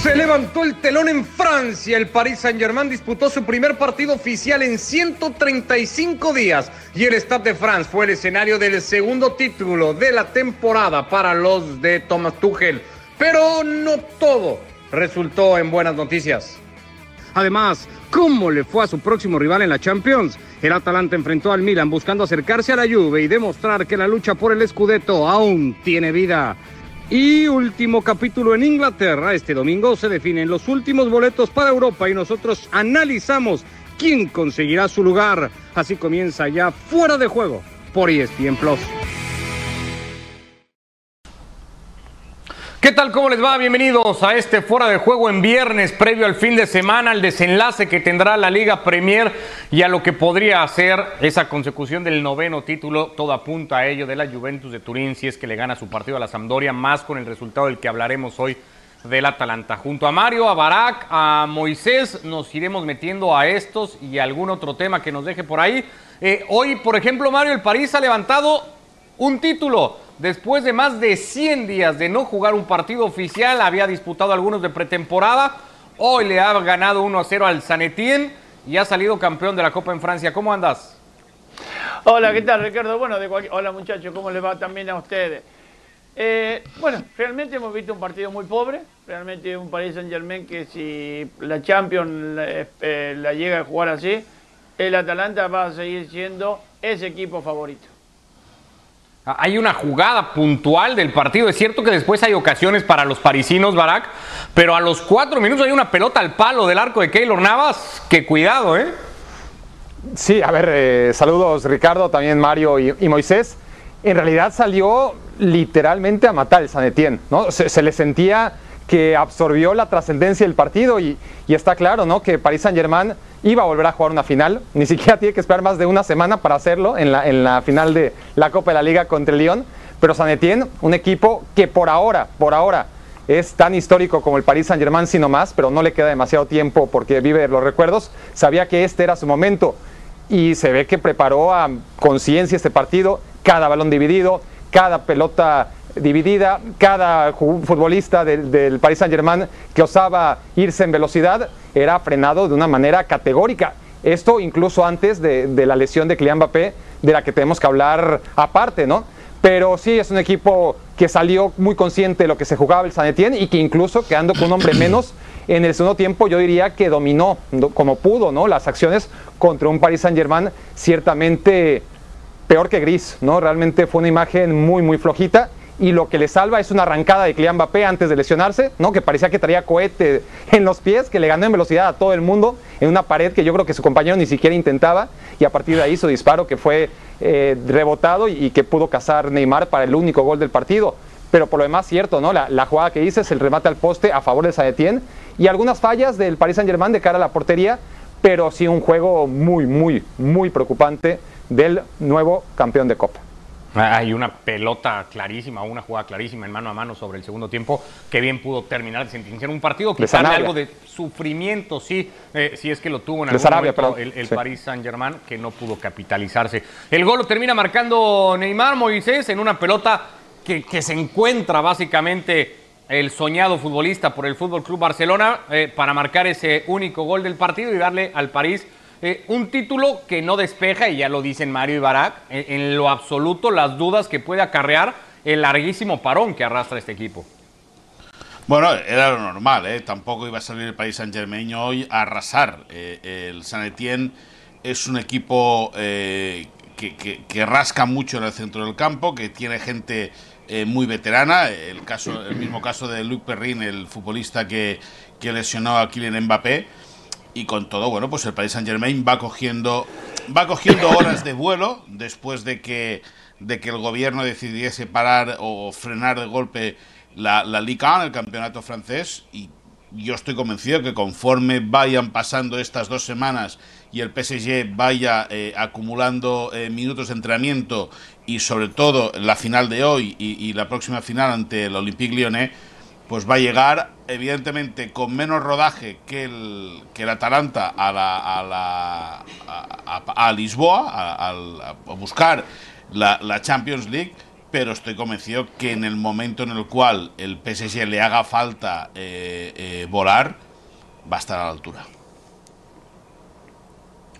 Se levantó el telón en Francia. El Paris Saint-Germain disputó su primer partido oficial en 135 días y el Stade de France fue el escenario del segundo título de la temporada para los de Thomas Tuchel. Pero no todo resultó en buenas noticias. Además, ¿cómo le fue a su próximo rival en la Champions? El Atalanta enfrentó al Milan buscando acercarse a la Juve y demostrar que la lucha por el Scudetto aún tiene vida. Y último capítulo en Inglaterra. Este domingo se definen los últimos boletos para Europa y nosotros analizamos quién conseguirá su lugar. Así comienza ya fuera de juego por ESPN Plus. ¿Qué tal? ¿Cómo les va? Bienvenidos a este Fuera de Juego en viernes, previo al fin de semana, al desenlace que tendrá la Liga Premier y a lo que podría hacer esa consecución del noveno título. Todo apunta a ello de la Juventus de Turín, si es que le gana su partido a la Sampdoria, más con el resultado del que hablaremos hoy del Atalanta. Junto a Mario, a Barak, a Moisés, nos iremos metiendo a estos y algún otro tema que nos deje por ahí. Eh, hoy, por ejemplo, Mario, el París ha levantado un título después de más de 100 días de no jugar un partido oficial, había disputado algunos de pretemporada, hoy le ha ganado 1 a 0 al Sanetien y ha salido campeón de la Copa en Francia. ¿Cómo andas? Hola, ¿qué tal Ricardo? Bueno, hola muchachos, ¿cómo les va también a ustedes? Eh, bueno, realmente hemos visto un partido muy pobre, realmente un Paris Saint Germain que si la Champions eh, la llega a jugar así, el Atalanta va a seguir siendo ese equipo favorito. Hay una jugada puntual del partido. Es cierto que después hay ocasiones para los parisinos, Barak, pero a los cuatro minutos hay una pelota al palo del arco de Keylor Navas. Que cuidado, ¿eh? Sí, a ver, eh, saludos Ricardo, también Mario y, Moisés. En realidad salió literalmente a matar el San Etienne, ¿no? Se, le sentía que absorbió la trascendencia del partido y, está claro, ¿no? Que París Saint Germain iba a volver a jugar una final, ni siquiera tiene que esperar más de una semana para hacerlo en la, en la final de la Copa de la Liga contra el Lyon, pero San Etienne, un equipo que por ahora, por ahora, es tan histórico como el Paris Saint Germain, sino más, pero no le queda demasiado tiempo porque vive los recuerdos, sabía que este era su momento y se ve que preparó a conciencia este partido, cada balón dividido, cada pelota dividida, cada futbolista del, Paris Saint Germain que osaba irse en velocidad era frenado de una manera categórica. Esto incluso antes de, la lesión de Kylian Mbappé, de la que tenemos que hablar aparte, ¿no? Pero sí es un equipo que salió muy consciente de lo que se jugaba el San Etienne y que incluso quedando con un hombre menos en el segundo tiempo yo diría que dominó como pudo, ¿no? Las acciones contra un Paris Saint-Germain ciertamente peor que gris, ¿no? Realmente fue una imagen muy muy flojita y lo que le salva es una arrancada de Kylian Mbappé antes de lesionarse, ¿no? que parecía que traía cohete en los pies, que le ganó en velocidad a todo el mundo en una pared que yo creo que su compañero ni siquiera intentaba y a partir de ahí su disparo que fue eh, rebotado y, que pudo cazar Neymar para el único gol del partido. Pero por lo demás, cierto, ¿no? La, jugada que hice es el remate al poste a favor de Saetien y algunas fallas del Paris Saint-Germain de cara a la portería, pero sí un juego muy, muy, muy preocupante del nuevo campeón de Copa. Hay una pelota clarísima, una jugada clarísima en mano a mano sobre el segundo tiempo que bien pudo terminar de sentenciar un partido, quitarle algo de sufrimiento, sí, eh, si es que lo tuvo en algún momento el, el Paris Saint-Germain, que no pudo capitalizarse. El gol lo termina marcando Neymar Moisés en una pelota que, que se encuentra básicamente el soñado futbolista por el Fútbol Club Barcelona eh, para marcar ese único gol del partido y darle al París eh, un título que no despeja, y ya lo dicen Mario y Barak, en, lo absoluto las dudas que puede acarrear el larguísimo parón que arrastra este equipo. Bueno, era lo normal, ¿eh? tampoco iba a salir el país Saint Germain hoy a arrasar. Eh, el San Etienne es un equipo que, rasca mucho en el centro del campo, que tiene gente muy veterana. El, caso, el mismo caso de Luc Perrin, el futbolista que, que lesionó a Kylian Mbappé y con todo, bueno, pues el Paris Saint Germain va cogiendo, va cogiendo horas de vuelo después de que, de que el gobierno decidiese parar o frenar de golpe la, la Ligue 1, el campeonato francés, y yo estoy convencido que conforme vayan pasando estas dos semanas y el PSG vaya eh, acumulando eh, minutos de entrenamiento y sobre todo la final de hoy y, y la próxima final ante el Olympique Lyonnais, pues va a llegar evidentemente con menos rodaje que el, que el Atalanta a, la, a, la, a, Lisboa, a, buscar la, Champions League, pero estoy convencido que en el momento en el cual el PSG le haga falta eh, eh, volar, va a estar a la altura.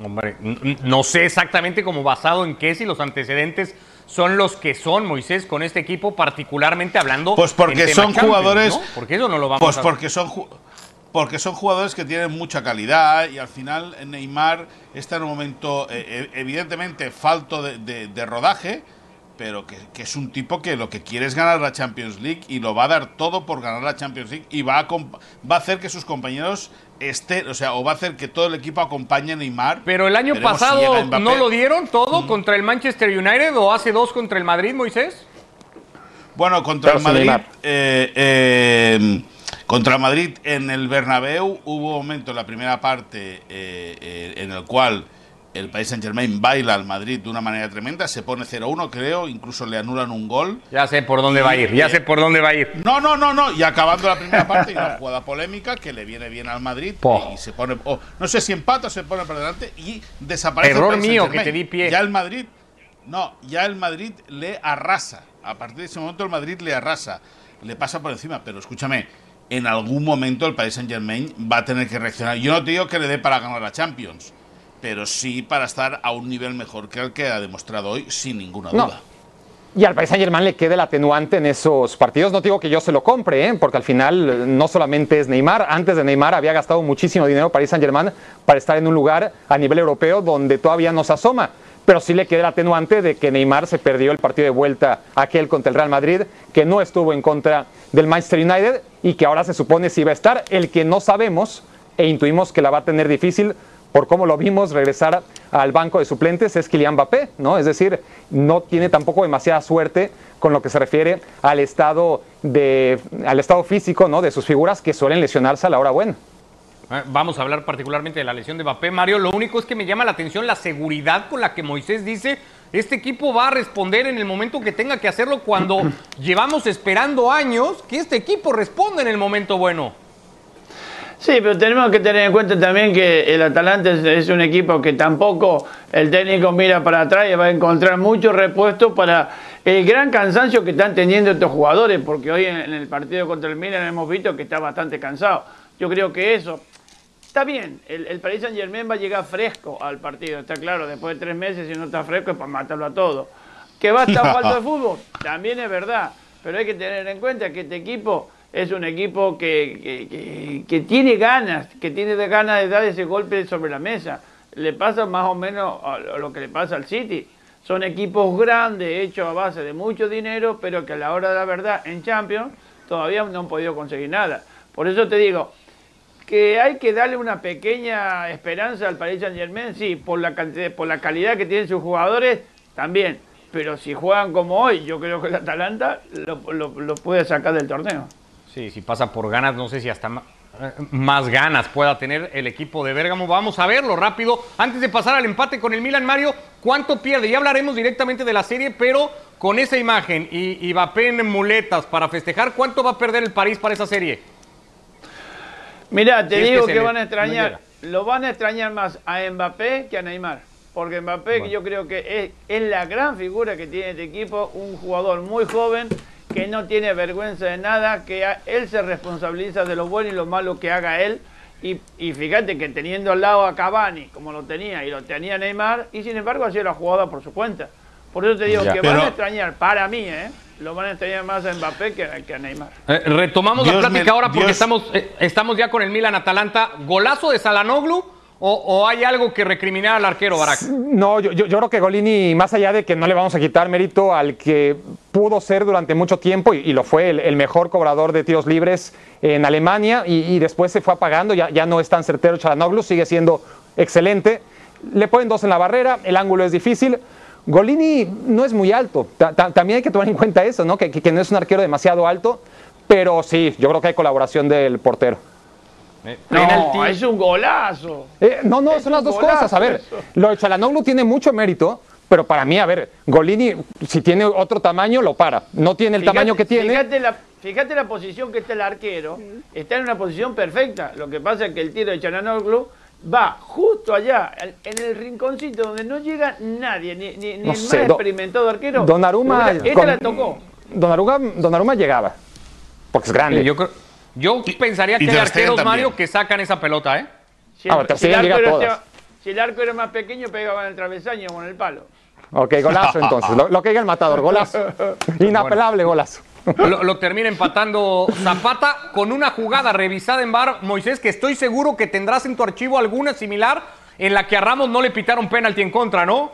Hombre, no sé exactamente cómo basado en qué si los antecedentes son los que son, Moisés, con este equipo, particularmente hablando. Pues porque son jugadores. Porque eso no lo vamos pues porque son porque son jugadores que tienen mucha calidad y al final Neymar está en un momento eh, eh, evidentemente falto de, rodaje, pero que, es un tipo que lo que quiere es ganar la Champions League y lo va a dar todo por ganar la Champions League y va a, va a hacer que sus compañeros estén, o sea, o va a hacer que todo el equipo acompañe a Neymar. Pero el año pasado no lo dieron todo contra el Manchester United o hace dos contra el Madrid, Moisés. Bueno, contra el Madrid. Eh, contra Madrid en el Bernabéu hubo un momento en la primera parte eh, eh, en el cual el País Saint Germain baila al Madrid de una manera tremenda, se pone 0-1 creo, incluso le anulan un gol. Ya sé por dónde va a ir, ya sé por dónde va a ir. No, no, no, no, y acabando la primera parte y una jugada polémica que le viene bien al Madrid y se pone, oh, no sé si empata o se pone por delante y desaparece. Error mío que te di pie. Ya el Madrid, no, ya el Madrid le arrasa. A partir de ese momento el Madrid le arrasa, le pasa por encima, pero escúchame, en algún momento el Paris Saint Germain va a tener que reaccionar. Yo no te digo que le dé para ganar la Champions, pero sí para estar a un nivel mejor que el que ha demostrado hoy, sin ninguna duda. Y al Paris Saint Germain le queda el atenuante en esos partidos. No digo que yo se lo compre, ¿eh? porque al final eh, no solamente es Neymar. Antes de Neymar había gastado muchísimo dinero Paris Saint Germain para estar en un lugar a nivel europeo donde todavía no se asoma pero sí le queda el atenuante de que Neymar se perdió el partido de vuelta aquel contra el Real Madrid, que no estuvo en contra del Manchester United y que ahora se supone si va a estar. El que no sabemos e intuimos que la va a tener difícil por cómo lo vimos regresar al banco de suplentes es Kylian Mbappé, ¿no? Es decir, no tiene tampoco demasiada suerte con lo que se refiere al estado de al estado físico, ¿no? de sus figuras que suelen lesionarse a la hora buena. Eh, vamos a hablar particularmente de la lesión de Mbappé. Mario, lo único es que me llama la atención la seguridad con la que Moisés dice, este equipo va a responder en el momento que tenga que hacerlo cuando llevamos esperando años que este equipo responda en el momento bueno. Sí, pero tenemos que tener en cuenta también que el Atalanta es, un equipo que tampoco el técnico mira para atrás y va a encontrar muchos repuestos para el gran cansancio que están teniendo estos jugadores, porque hoy en, el partido contra el Milan hemos visto que está bastante cansado. Yo creo que eso Está bien, el, el Paris Saint Germain va a llegar fresco al partido, está claro, después de tres meses si no está fresco es para matarlo a todo. ¿Que va a estar falto de fútbol? También es verdad, pero hay que tener en cuenta que este equipo es un equipo que, que, tiene ganas, que tiene ganas de dar ese golpe sobre la mesa. Le pasa más o menos a lo que le pasa al City. Son equipos grandes, hechos a base de mucho dinero, pero que a la hora de la verdad en Champions todavía no han podido conseguir nada. Por eso te digo, que hay que darle una pequeña esperanza al Paris Saint Germain, sí, por la, cantidad, por la calidad que tienen sus jugadores, también. Pero si juegan como hoy, yo creo que el Atalanta lo, puede sacar del torneo. Sí, si pasa por ganas, no sé si hasta más ganas pueda tener el equipo de Bérgamo. Vamos a verlo rápido. Antes de pasar al empate con el Milan, Mario, ¿cuánto pierde? Ya hablaremos directamente de la serie, pero con esa imagen y, y Mbappé en muletas para festejar, ¿cuánto va a perder el París para esa serie? Mira, te digo que, van a extrañar, lo van a extrañar más a Mbappé que a Neymar. Porque Mbappé yo creo que es, la gran figura que tiene este equipo, un jugador muy joven que no tiene vergüenza de nada, que él se responsabiliza de lo bueno y lo malo que haga él. Y, fíjate que teniendo al lado a Cavani, como lo tenía, y lo tenía Neymar, y sin embargo hacía la jugada por su cuenta. Por eso te digo que van a extrañar, para mí, ¿eh? lo van a extrañar más a Mbappé que, a Neymar. Eh, retomamos la plática ahora porque estamos, eh, estamos ya con el Milan Atalanta. ¿Golazo de Salanoglu? O, hay algo que recriminar al arquero, Barak? No, yo, yo, creo que Golini, más allá de que no le vamos a quitar mérito al que pudo ser durante mucho tiempo, y, lo fue el, mejor cobrador de tiros libres en Alemania, y, después se fue apagando, ya, no es tan certero Chalanoglu, sigue siendo excelente. Le ponen dos en la barrera, el ángulo es difícil, Golini no es muy alto, también hay que tomar en cuenta eso, ¿no? Que, no es un arquero demasiado alto, pero sí, yo creo que hay colaboración del portero. Eh, no, es un golazo. Eh, no, no, son las dos cosas. A ver, lo de Chalanoglu tiene mucho mérito, pero para mí, a ver, Golini, si tiene otro tamaño, lo para. No tiene el tamaño que tiene. Fíjate la, fíjate la posición que está el arquero. Está en una posición perfecta. Lo que pasa es que el tiro de Chalanoglu va justo allá, al- en el rinconcito donde no llega nadie, ni, ni, ni No el sé, más do- experimentado arquero. Donnarumma Esta con- la tocó. Donnarumma, Donnarumma llegaba, porque es grande. Yo, creo- yo Y- pensaría y que hay arqueros. Mario, que sacan esa pelota, ¿eh? Si, el, si arco era, todas. si el arco era más pequeño, pegaba en el travesaño con el palo. Ok, golazo entonces. Lo, lo que diga el matador, golazo. Inapelable golazo. Lo, lo termina empatando Zapata con una jugada revisada en bar, Moisés, que estoy seguro que tendrás en tu archivo alguna similar en la que a Ramos no le pitaron penalti en contra, ¿no?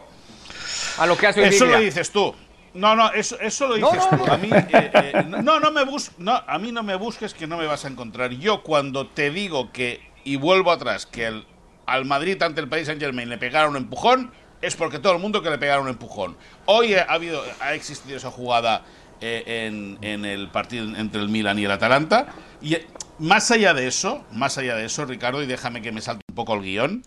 A lo que hace hoy Eso lo dices tú. No, no, eso, eso lo dices no, tú. no. A mí, eh, eh, no, no me bus no, a mí no me busques que no me vas a encontrar. Yo cuando te digo que, y vuelvo atrás, que el- al Madrid ante el Paris Saint Germain le pegaron un empujón, es porque todo el mundo que le pegaron un empujón. Hoy ha, habido, ha existido esa jugada eh, en, en el partido entre el Milan y el Atalanta. Y más allá de eso, más allá de eso, Ricardo, y déjame que me salte un poco el guion,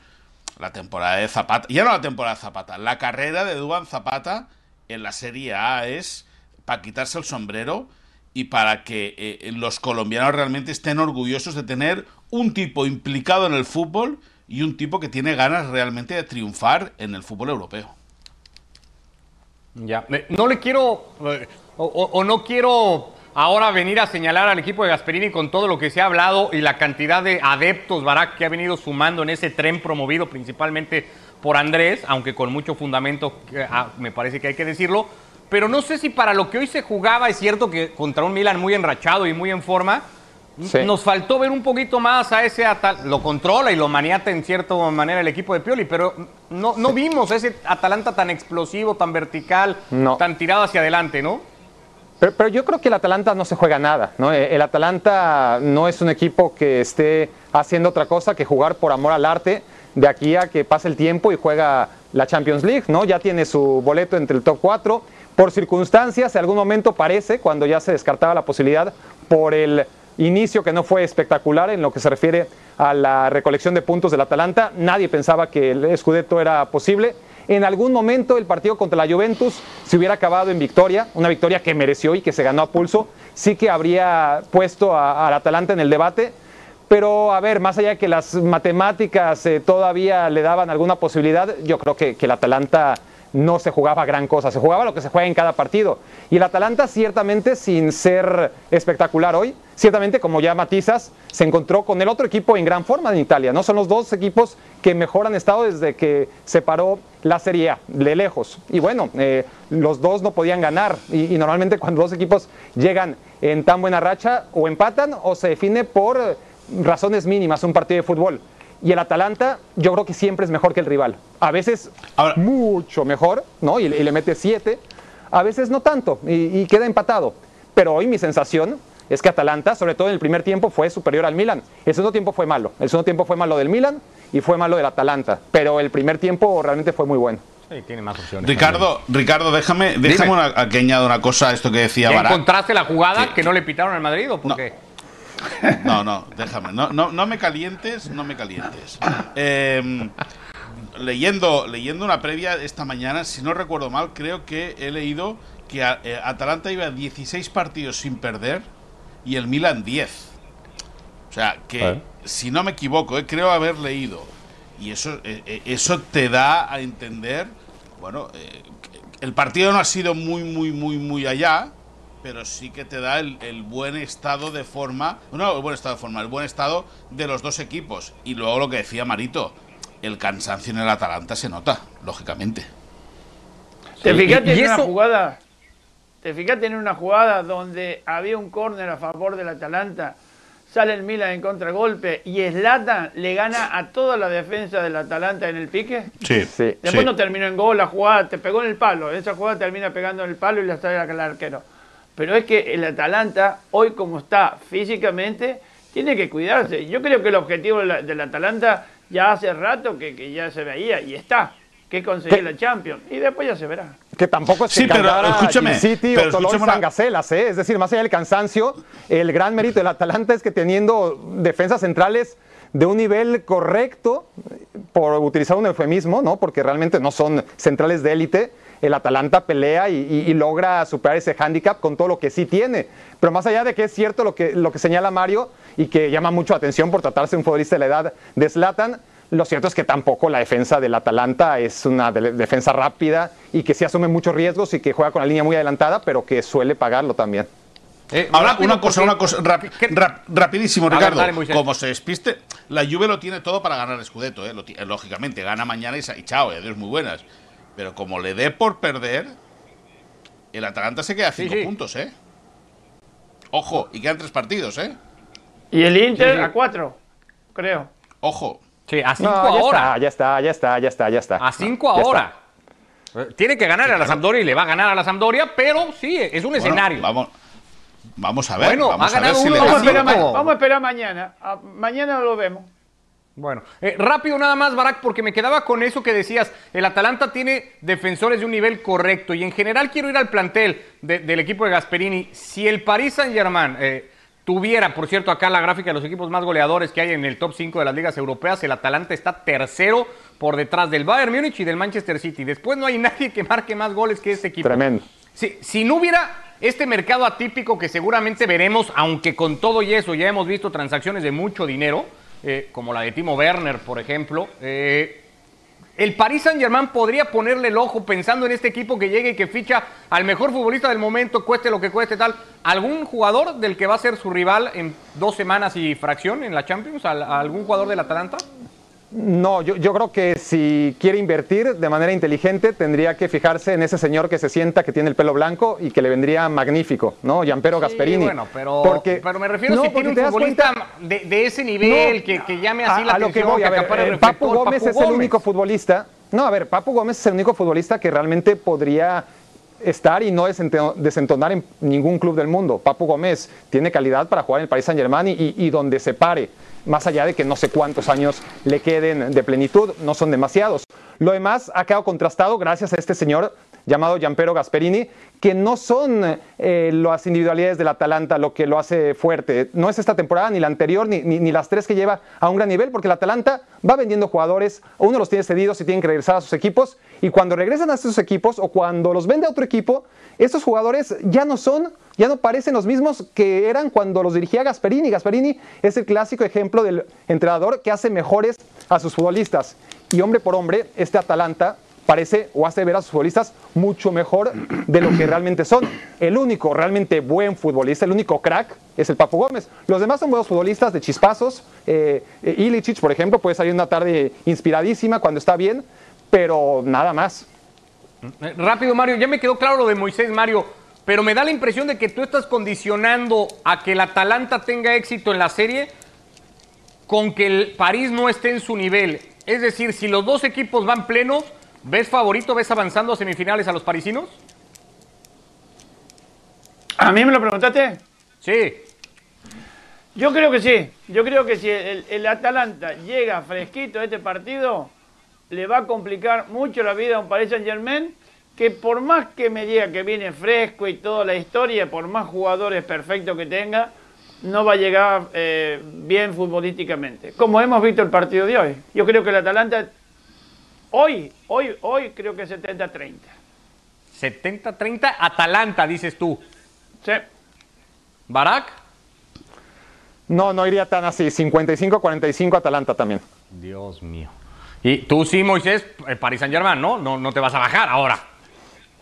la temporada de Zapata, ya no la temporada de Zapata, la carrera de Duban Zapata en la Serie A es para quitarse el sombrero y para que eh, los colombianos realmente estén orgullosos de tener un tipo implicado en el fútbol y un tipo que tiene ganas realmente de triunfar en el fútbol europeo. Ya, no le quiero, eh, o- o no quiero ahora venir a señalar al equipo de Gasperini con todo lo que se ha hablado y la cantidad de adeptos, Barak, que ha venido sumando en ese tren promovido principalmente por Andrés, aunque con mucho fundamento, ah, me parece que hay que decirlo. Pero no sé si para lo que hoy se jugaba, es cierto que contra un Milan muy enrachado y muy en forma, Sí. nos faltó ver un poquito más a ese Atal lo controla y lo maniata en cierta manera el equipo de Pioli, pero no, no vimos ese Atalanta tan explosivo, tan vertical, No. tan tirado hacia adelante, ¿no? Pero, pero yo creo que el Atalanta no se juega nada, ¿no? Eh, El Atalanta no es un equipo que esté haciendo otra cosa que jugar por amor al arte de aquí a que pase el tiempo y juega la Champions League, ¿no? Ya tiene su boleto entre el top 4. Por circunstancias, en algún momento parece, cuando ya se descartaba la posibilidad, por el inicio que no fue espectacular en lo que se refiere a la recolección de puntos del Atalanta, nadie pensaba que el Scudetto era posible. En algún momento el partido contra la Juventus se hubiera acabado en victoria, una victoria que mereció y que se ganó a pulso, sí que habría puesto al Atalanta en el debate, pero a ver, más allá de que las matemáticas eh, todavía le daban alguna posibilidad, yo creo que, que el Atalanta no se jugaba gran cosa, se jugaba lo que se juega en cada partido. Y el Atalanta ciertamente, sin ser espectacular hoy, ciertamente como ya matizas, se encontró con el otro equipo en gran forma en Italia. No son los dos equipos que mejor han estado desde que se paró la Serie A, de lejos. Y bueno, eh, los dos no podían ganar. Y, y normalmente cuando dos equipos llegan en tan buena racha, o empatan o se define por razones mínimas un partido de fútbol. Y el Atalanta, yo creo que siempre es mejor que el rival. A veces Ahora- mucho mejor, ¿no? Y, y le mete siete. A veces no tanto y, y queda empatado. Pero hoy mi sensación es que Atalanta, sobre todo en el primer tiempo, fue superior al Milan. El segundo tiempo fue malo. El segundo tiempo fue malo del Milan y fue malo del Atalanta. Pero el primer tiempo realmente fue muy bueno. Sí, tiene más opciones. Ricardo, Ricardo, déjame, déjame una- que añada una cosa a esto que decía ¿Ya Barak. encontraste la jugada Sí. que no le pitaron al Madrid o por No. qué? No, no, déjame. No, no, no me calientes, no me calientes. Eh, leyendo, leyendo una previa esta mañana, si no recuerdo mal, creo que he leído que a- eh, Atalanta iba 16 partidos sin perder y el Milan 10. O sea, que si no me equivoco, eh, creo haber leído. Y eso, eh, eh, eso te da a entender, bueno, el partido no ha sido muy, muy, muy, muy allá, pero sí que te da el, el buen estado de forma, no el buen estado de forma, el buen estado de los dos equipos. Y luego lo que decía Marito, el cansancio en el Atalanta se nota, lógicamente. ¿Te fijaste y- y en una jugada? ¿Te fijaste en una jugada donde había un córner a favor del Atalanta? Sale el Milan en contragolpe y Slatan le gana a toda la defensa del Atalanta en el pique. Sí, Sí. Después no terminó en gol la jugada, te pegó en el palo. Esa jugada termina pegando en el palo y la sale al arquero. Pero es que el Atalanta, hoy como está físicamente, tiene que cuidarse. Yo creo que el objetivo del Atalanta ya hace rato que, que ya se veía y está, que conseguir ¿Qué? la Champions. Y después ya se verá. Que tampoco es que Sí, pero cantara escúchame, City pero o Tolón escúchame Sangacelas, ¿eh? Es decir, más allá del cansancio, el gran mérito del Atalanta es que teniendo defensas centrales de un nivel correcto, por utilizar un eufemismo, ¿no? Porque realmente no son centrales de élite, el Atalanta pelea y, y- y logra superar ese hándicap con todo lo que sí tiene. Pero más allá de que es cierto lo que, lo que señala Mario y que llama mucho la atención por tratarse de un futbolista de la edad de Zlatan, Lo cierto es que tampoco la defensa del Atalanta es una de- defensa rápida y que sí asume muchos riesgos y que juega con la línea muy adelantada, pero que suele pagarlo también. Eh, Ahora, rápido, una cosa, una cosa, rap- ¿Qué- rap- rapidísimo, ver, Ricardo. dale, Moisés. como se despiste, la Juve lo tiene todo para ganar el Scudetto, ¿eh? Lo ti- lógicamente, gana mañana y, y chao, y adiós, muy buenas. Pero como le dé por perder, el Atalanta se queda a Sí, cinco sí. puntos, ¿eh? Ojo, y quedan tres partidos, ¿eh? Y el Inter Sí, sí. a cuatro, creo. Ojo. Sí, a cinco No, ya ahora. ya está, ya está, ya está, ya está. A cinco Ya ahora. Tiene que ganar a la Sampdoria y le va a ganar a la Sampdoria, pero sí, es un Bueno, escenario. vamos, vamos a ver. Bueno, vamos ha a ver si uno Vamos a esperar, vamos a esperar mañana. Ah, mañana lo vemos. Bueno, eh, rápido nada más, Barak, porque me quedaba con eso que decías. El Atalanta tiene defensores de un nivel correcto y en general quiero ir al plantel de- del equipo de Gasperini. Si el Paris Saint-Germain eh, tuviera, por cierto, acá la gráfica de los equipos más goleadores que hay en el top 5 de las ligas europeas, el Atalanta está tercero por detrás del Bayern Múnich y del Manchester City. Después no hay nadie que marque más goles que este equipo. Tremendo. Si, si no hubiera este mercado atípico que seguramente veremos, aunque con todo y eso ya hemos visto transacciones de mucho dinero, eh, como la de Timo Werner, por ejemplo, eh, el Paris Saint Germain podría ponerle el ojo pensando en este equipo que llegue y que ficha al mejor futbolista del momento, cueste lo que cueste tal. ¿Algún jugador del que va a ser su rival en dos semanas y fracción en la Champions? ¿Al- ¿Algún jugador del Atalanta? No, yo, yo creo que si quiere invertir de manera inteligente, tendría que fijarse en ese señor que se sienta, que tiene el pelo blanco y que le vendría magnífico, ¿no? Gianpero Sí, Gasperini. bueno, pero, Porque- pero me refiero No, si tiene un futbolista cuenta- de, de ese nivel No, que, que llame así a, la a lo que voy, a ver, Papu Gómez es el único futbolista. No, a ver, Papu Gómez es el único futbolista que realmente podría estar y no desento- desentonar en ningún club del mundo. Papu Gómez tiene calidad para jugar en el Paris Saint Germain y donde se pare, más allá de que no sé cuántos años le queden de plenitud, no son demasiados. Lo demás ha quedado contrastado gracias a este señor llamado Gianpero Gasperini, que no son eh, las individualidades del Atalanta lo que lo hace fuerte. No es esta temporada, ni la anterior, ni, ni- las tres que lleva a un gran nivel, porque el Atalanta va vendiendo jugadores, uno los tiene cedidos y tienen que regresar a sus equipos, y cuando regresan a sus equipos o cuando los vende a otro equipo, estos jugadores ya no son, ya no parecen los mismos que eran cuando los dirigía Gasperini. Gasperini es el clásico ejemplo del entrenador que hace mejores a sus futbolistas. Y hombre por hombre, este Atalanta parece o hace ver a sus futbolistas mucho mejor de lo que realmente son. El único realmente buen futbolista, el único crack es el Papu Gómez. Los demás son buenos futbolistas de chispazos. Eh, eh, Ilicic, por ejemplo, puede salir una tarde inspiradísima cuando está bien, pero nada más. Eh, Rápido, Mario, ya me quedó claro lo de Moisés, Mario, pero me da la impresión de que tú estás condicionando a que el Atalanta tenga éxito en la serie con que el París no esté en su nivel. Es decir, si los dos equipos van plenos, ¿ves favorito, ves avanzando a semifinales a los parisinos? ¿A mí me lo preguntaste? Sí. Yo creo que sí. Yo creo que si el, el Atalanta llega fresquito a este partido, le va a complicar mucho la vida a un Paris Saint Germain, que por más que me diga que viene fresco y toda la historia, por más jugadores perfectos que tenga, no va a llegar eh, bien futbolísticamente. Como hemos visto el partido de hoy. Yo creo que el Atalanta, hoy, hoy, hoy creo que 70-30. 70-30, Atalanta, dices tú. Sí. ¿Barak? No, no iría tan así. 55-45 Atalanta también. Dios mío. Y tú sí, Moisés, eh, Paris Saint Germain, ¿no? ¿no? No te vas a bajar ahora.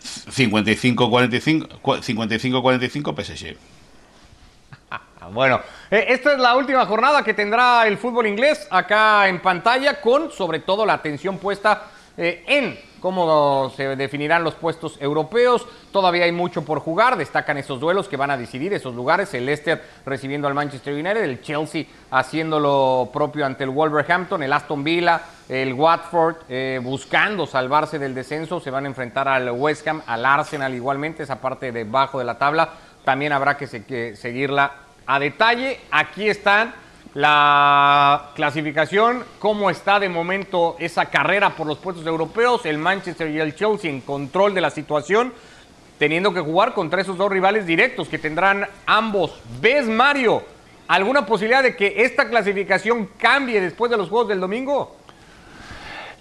55-45 55-45 PSG. Bueno, eh, esta es la última jornada que tendrá el fútbol inglés acá en pantalla con sobre todo la atención puesta eh, en cómo se definirán los puestos europeos. Todavía hay mucho por jugar, destacan esos duelos que van a decidir esos lugares, el Leicester recibiendo al Manchester United, el Chelsea haciendo lo propio ante el Wolverhampton, el Aston Villa, el Watford eh, buscando salvarse del descenso, se van a enfrentar al West Ham, al Arsenal igualmente, esa parte debajo de la tabla, también habrá que seguirla a detalle. Aquí están la clasificación, cómo está de momento esa carrera por los puestos europeos, el Manchester y el Chelsea en control de la situación, teniendo que jugar contra esos dos rivales directos que tendrán ambos. ¿Ves, Mario, alguna posibilidad de que esta clasificación cambie después de los Juegos del domingo?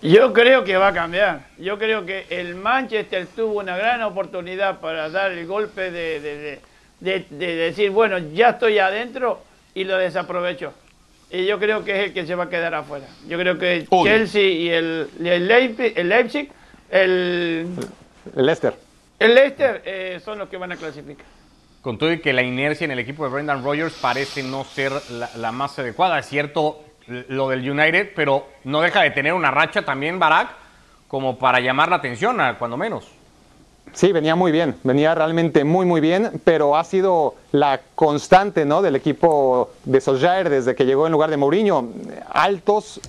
Yo creo que va a cambiar. Yo creo que el Manchester tuvo una gran oportunidad para dar el golpe de- de- de- de decir, bueno, ya estoy adentro y lo desaprovechó. y yo creo que es el que se va a quedar afuera. Yo creo que Uy. Chelsea y el, el, Leipzig, el Leipzig, el, El Leicester. el Leicester eh, son los que van a clasificar. Con todo y que la inercia en el equipo de Brendan Rodgers parece no ser la, la más adecuada. Es cierto lo del United, pero no deja de tener una racha también Barak como para llamar la atención, a- cuando menos. Sí, venía muy bien, venía realmente muy muy bien, pero ha sido la constante ¿no? del equipo de Solskjaer desde que llegó en lugar de Mourinho. Altos,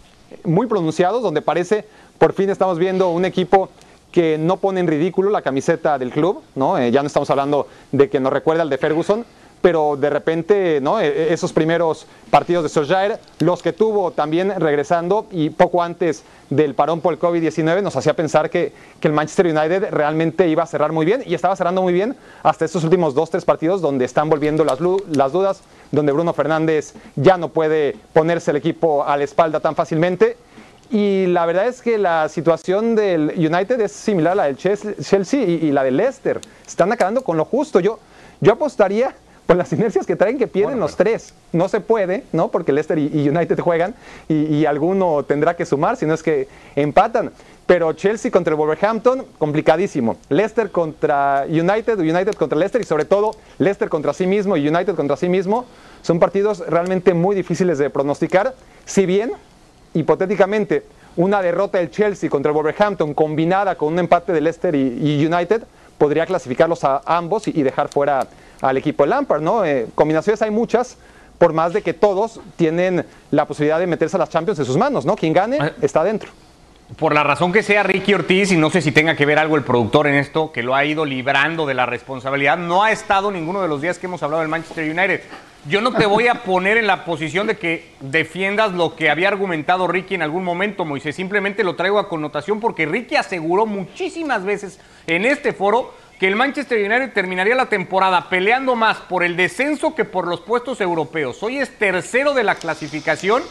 muy pronunciados, donde parece por fin estamos viendo un equipo que no pone en ridículo la camiseta del club, ¿no? Eh, ya no estamos hablando de que nos recuerda al de Ferguson, pero de repente, ¿no? Eh, esos primeros partidos de Solskjaer, los que tuvo también regresando y poco antes del parón por el COVID-19, nos hacía pensar que, que el Manchester United realmente iba a cerrar muy bien y estaba cerrando muy bien hasta estos últimos dos, tres partidos donde están volviendo las, las dudas, donde Bruno Fernández ya no puede ponerse el equipo a la espalda tan fácilmente. Y la verdad es que la situación del United es similar a la del Chelsea y, y la del Leicester. Están acabando con lo justo. Yo, yo apostaría por las inercias que traen que pierden los tres. No se puede, ¿no? Porque Leicester y, y United juegan y, y alguno tendrá que sumar, si no es que empatan. Pero Chelsea contra el Wolverhampton, complicadísimo. Leicester contra United, United contra Leicester y sobre todo Leicester contra sí mismo y United contra sí mismo. Son partidos realmente muy difíciles de pronosticar. Si bien hipotéticamente una derrota del Chelsea contra el Wolverhampton combinada con un empate de Leicester y, y United podría clasificarlos a ambos y, y dejar fuera al equipo de Lampard, ¿no? Eh, combinaciones hay muchas, por más de que todos tienen la posibilidad de meterse a las Champions en sus manos, ¿no? Quien gane Ah. está dentro. Por la razón que sea Ricky Ortiz, y no sé si tenga que ver algo el productor en esto, que lo ha ido librando de la responsabilidad, no ha estado ninguno de los días que hemos hablado del Manchester United. Yo no te voy a poner en la posición de que defiendas lo que había argumentado Ricky en algún momento, Moisés. Simplemente lo traigo a connotación porque Ricky aseguró muchísimas veces en este foro que el Manchester United terminaría la temporada peleando más por el descenso que por los puestos europeos. Hoy es tercero de la clasificación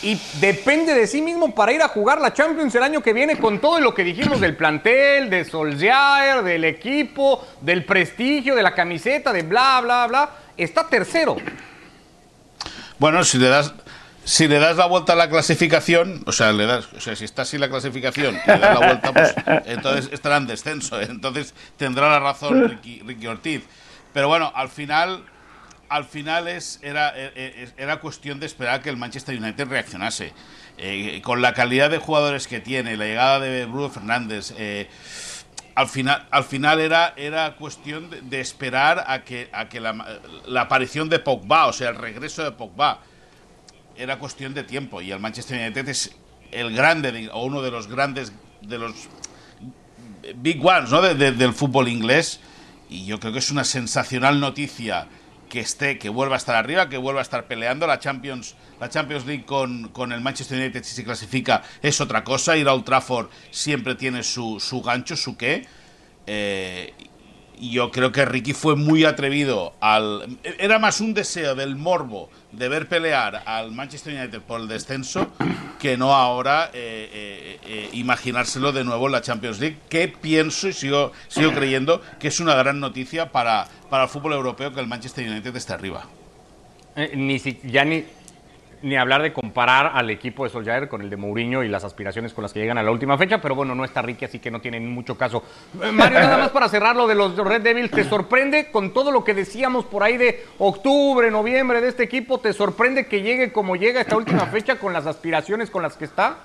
y depende de sí mismo para ir a jugar la Champions el año que viene con todo lo que dijimos del plantel, de Solskjaer, del equipo, del prestigio, de la camiseta, de bla, bla, bla. Está tercero. Bueno, si le das si le das la vuelta a la clasificación, o sea, le das, o sea, si está así la clasificación y le das la vuelta, pues entonces estará en descenso, ¿eh? entonces tendrá la razón Ricky, Ricky Ortiz. Pero bueno, al final al final es, era, era, era cuestión de esperar que el Manchester United reaccionase. Eh, con la calidad de jugadores que tiene, la llegada de Bruno Fernández, eh, al final, al final era, era cuestión de, de esperar a que, a que la, la, aparición de Pogba, o sea, el regreso de Pogba, era cuestión de tiempo. Y el Manchester United es el grande, de, o uno de los grandes, de los big ones ¿no? de, del fútbol inglés. Y yo creo que es una sensacional noticia que esté, que vuelva a estar arriba, que vuelva a estar peleando. La Champions, la Champions League con, con el Manchester United, si se clasifica, es otra cosa. Ir a Old Trafford siempre tiene su, su gancho, su qué. Eh, yo creo que Ricky fue muy atrevido al. Era más un deseo del morbo de ver pelear al Manchester United por el descenso que no ahora eh, eh, eh, imaginárselo de nuevo en la Champions League, que pienso y sigo, sigo creyendo que es una gran noticia para, para el fútbol europeo que el Manchester United esté arriba. Ni si, ya ni, ni hablar de comparar al equipo de Solskjaer con el de Mourinho y las aspiraciones con las que llegan a la última fecha, pero bueno, no está Ricky, así que no tiene mucho caso. Eh, Mario, nada más para cerrar lo de los Red Devils, ¿te sorprende con todo lo que decíamos por ahí de octubre, noviembre de este equipo? ¿Te sorprende que llegue como llega esta última fecha con las aspiraciones con las que está?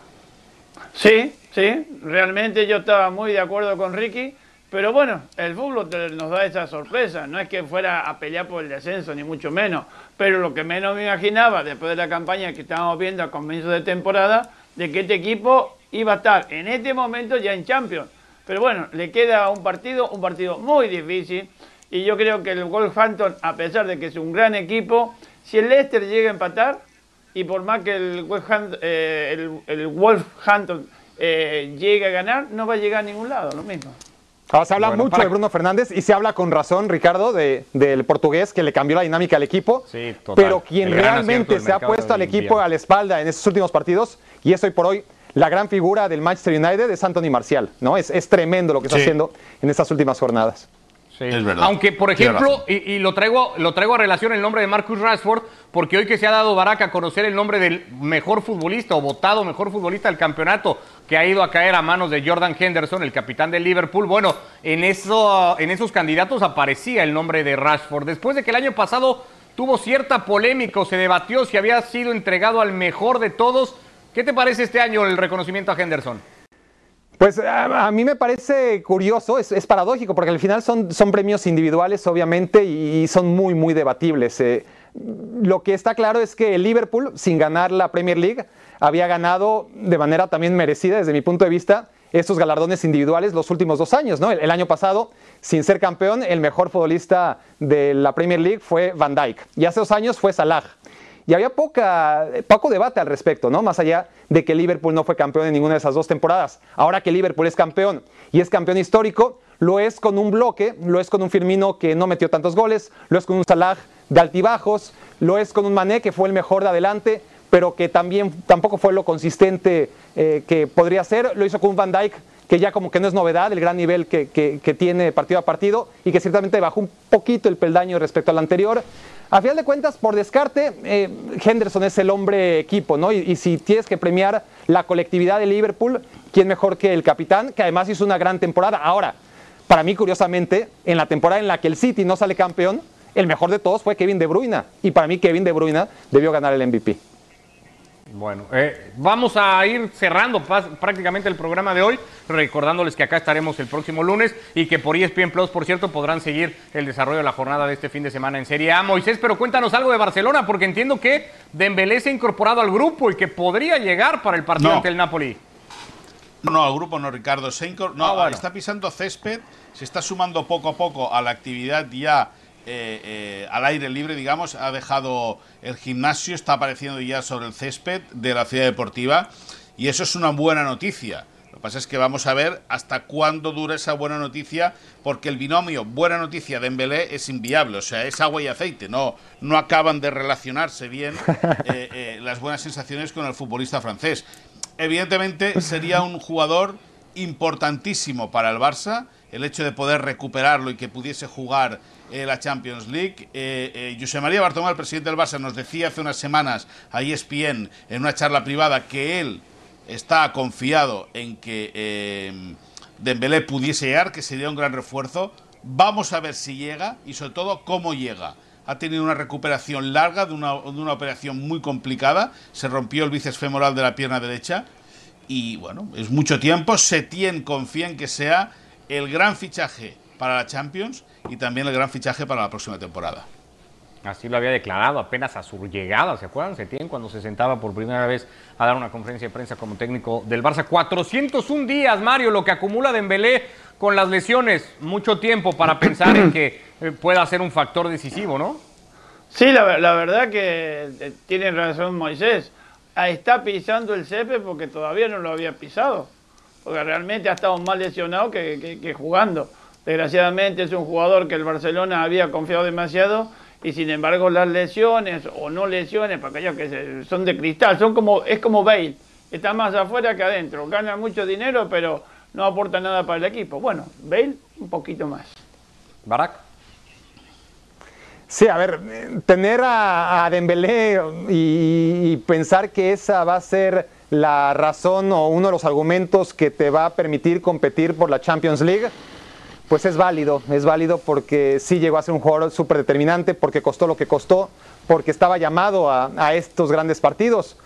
Sí, sí, realmente yo estaba muy de acuerdo con Ricky. Pero bueno, el fútbol nos da esa sorpresa. No es que fuera a pelear por el descenso, ni mucho menos. Pero lo que menos me imaginaba, después de la campaña que estábamos viendo a comienzo de temporada, de que este equipo iba a estar en este momento ya en Champions. Pero bueno, le queda un partido, un partido muy difícil. Y yo creo que el Wolverhampton, a pesar de que es un gran equipo, si el Leicester llega a empatar, y por más que el Wolverhampton, eh, el, eh, llegue a ganar, no va a llegar a ningún lado, lo mismo. Ahora, se habla bueno, mucho para... de Bruno Fernández y se habla con razón, Ricardo, de, del portugués que le cambió la dinámica al equipo. Sí, total. Pero quien realmente se ha puesto al equipo a la espalda en estos últimos partidos, y es hoy por hoy la gran figura del Manchester United, es Anthony Marcial. ¿no? Es, es tremendo lo que está sí. haciendo en estas últimas jornadas. Sí. Es verdad. Aunque, por ejemplo, y, y lo, traigo, lo traigo a relación el nombre de Marcus Rashford, porque hoy que se ha dado Baraka a conocer el nombre del mejor futbolista o votado mejor futbolista del campeonato, que ha ido a caer a manos de Jordan Henderson, el capitán del Liverpool, bueno, en, eso, en esos candidatos aparecía el nombre de Rashford. Después de que el año pasado tuvo cierta polémica o se debatió si había sido entregado al mejor de todos, ¿qué te parece este año el reconocimiento a Henderson? Pues a, mí me parece curioso, es, paradójico, porque al final son, premios individuales, obviamente, y, y son muy, muy debatibles. Eh, lo que está claro es que el Liverpool, sin ganar la Premier League, había ganado de manera también merecida, desde mi punto de vista, estos galardones individuales los últimos dos años. ¿no? El, el año pasado, sin ser campeón, el mejor futbolista de la Premier League fue Van Dijk, y hace dos años fue Salah. Y había poca, poco debate al respecto, ¿no? Más allá de que Liverpool no fue campeón en ninguna de esas dos temporadas. Ahora que Liverpool es campeón y es campeón histórico, lo es con un bloque, lo es con un Firmino que no metió tantos goles, lo es con un Salah de altibajos, lo es con un Mané que fue el mejor de adelante, pero que también tampoco fue lo consistente eh, que podría ser. Lo hizo con un Van Dijk que ya como que no es novedad el gran nivel que, que, que tiene partido a partido y que ciertamente bajó un poquito el peldaño respecto al anterior. A final de cuentas, por descarte, eh, Henderson es el hombre equipo, ¿no? Y, y, si tienes que premiar la colectividad de Liverpool, ¿quién mejor que el capitán, que además hizo una gran temporada? Ahora, para mí, curiosamente, en la temporada en la que el City no sale campeón, el mejor de todos fue Kevin De Bruyne. Y para mí, Kevin De Bruyne debió ganar el MVP. Bueno, eh, vamos a ir cerrando prácticamente el programa de hoy, recordándoles que acá estaremos el próximo lunes y que por ESPN Plus, por cierto, podrán seguir el desarrollo de la jornada de este fin de semana en Serie A. Moisés, pero cuéntanos algo de Barcelona, porque entiendo que Dembélé se ha incorporado al grupo y que podría llegar para el partido No. ante el Napoli. No, al grupo no, Ricardo. Se no, Ah, bueno. está pisando césped, se está sumando poco a poco a la actividad ya eh, eh, al aire libre, digamos. Ha dejado el gimnasio, está apareciendo ya sobre el césped de la ciudad deportiva y eso es una buena noticia. Lo que pasa es que vamos a ver hasta cuándo dura esa buena noticia, porque el binomio buena noticia de Embelé es inviable, o sea, es agua y aceite, no, no acaban de relacionarse bien eh, las buenas sensaciones con el futbolista francés. Evidentemente sería un jugador importantísimo para el Barça, el hecho de poder recuperarlo y que pudiese jugar eh, la Champions League. Eh, eh, José María Bartomeu, el presidente del Barça, nos decía hace unas semanas a ESPN en una charla privada que él está confiado en que eh, Dembélé pudiese llegar, que sería un gran refuerzo. Vamos a ver si llega y sobre todo cómo llega. Ha tenido una recuperación larga de una, de una operación muy complicada. Se rompió el bíceps femoral de la pierna derecha. Y bueno, es mucho tiempo. Setién confía en que sea el gran fichaje para la Champions y también el gran fichaje para la próxima temporada. Así lo había declarado apenas a su llegada, ¿se acuerdan? Setién cuando se sentaba por primera vez a dar una conferencia de prensa como técnico del Barça. 401 días, Mario, lo que acumula Dembélé con las lesiones. Mucho tiempo para pensar en que eh, pueda ser un factor decisivo, ¿no? Sí, la, ver- la verdad que eh, tiene razón Moisés. Ah, Está pisando el césped porque todavía no lo había pisado. Porque realmente ha estado más lesionado que, que- que jugando. Desgraciadamente es un jugador que el Barcelona había confiado demasiado y sin embargo las lesiones o no lesiones, para aquellos que son de cristal, son como, es como Bale. Está más afuera que adentro. Gana mucho dinero pero no aporta nada para el equipo. Bueno, Bale un poquito más. Barak. Sí, a ver, tener a, a Dembélé y, y pensar que esa va a ser la razón o uno de los argumentos que te va a permitir competir por la Champions League, pues es válido, es válido porque sí llegó a ser un jugador súper determinante, porque costó lo que costó, porque estaba llamado a, estos grandes partidos.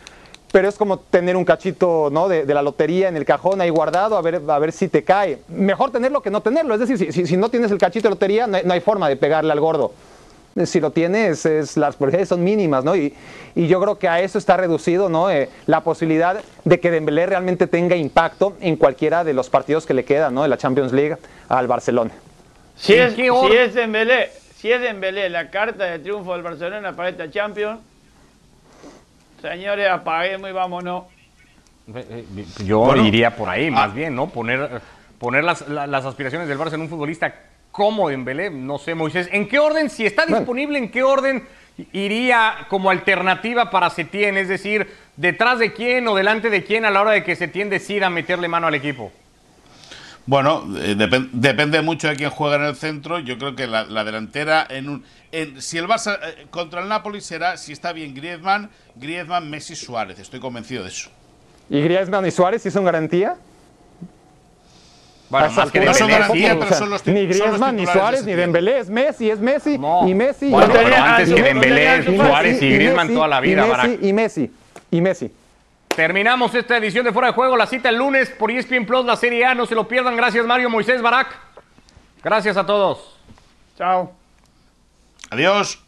Pero es como tener un cachito ¿no? de, la lotería en el cajón ahí guardado, a ver, a ver si te cae. Mejor tenerlo que no tenerlo. Es decir, si, no tienes el cachito de lotería, no no hay forma de pegarle al gordo. Si lo tienes, es, las probabilidades son mínimas, ¿no? Y, y yo creo que a eso está reducido, ¿no? Eh, la posibilidad de que Dembélé realmente tenga impacto en cualquiera de los partidos que le quedan, ¿no? De la Champions League al Barcelona. Si ¿En es, si es Dembélé, si es Dembélé la carta de triunfo del Barcelona para esta Champions, señores, apaguemos y vámonos. Eh, eh, Yo Bueno, iría por ahí, más ah. bien, ¿no? Poner, poner las, la- las aspiraciones del Barça en un futbolista como Dembélé, no sé, Moisés. ¿En qué orden, si está disponible, en qué orden iría como alternativa para Setién? Es decir, ¿detrás de quién o delante de quién a la hora de que Setién decida meterle mano al equipo? Bueno, eh, depen- depende mucho de quién juega en el centro. Yo creo que la, la delantera, en un, en- si el Barça eh, contra el Napoli será, si está bien Griezmann, Griezmann, Messi, Suárez. Estoy convencido de eso. ¿Y Griezmann y Suárez sí son garantía? Bueno, más que no son alturas, Dembélé. garantía, o pero son los Ni Griezmann, ni Suárez, ni. Dembélé. Es Messi, es Messi. No. Y Messi. y Bueno, pero antes que Dembélé, Suárez y Griezmann toda la vida, y. Messi, y Messi. Y Messi. Terminamos esta edición de Fuera de Juego. La cita el lunes por ESPN Plus, la Serie A. No se lo pierdan. Gracias, Mario Moisés Barak. Gracias a todos. Chao. Adiós.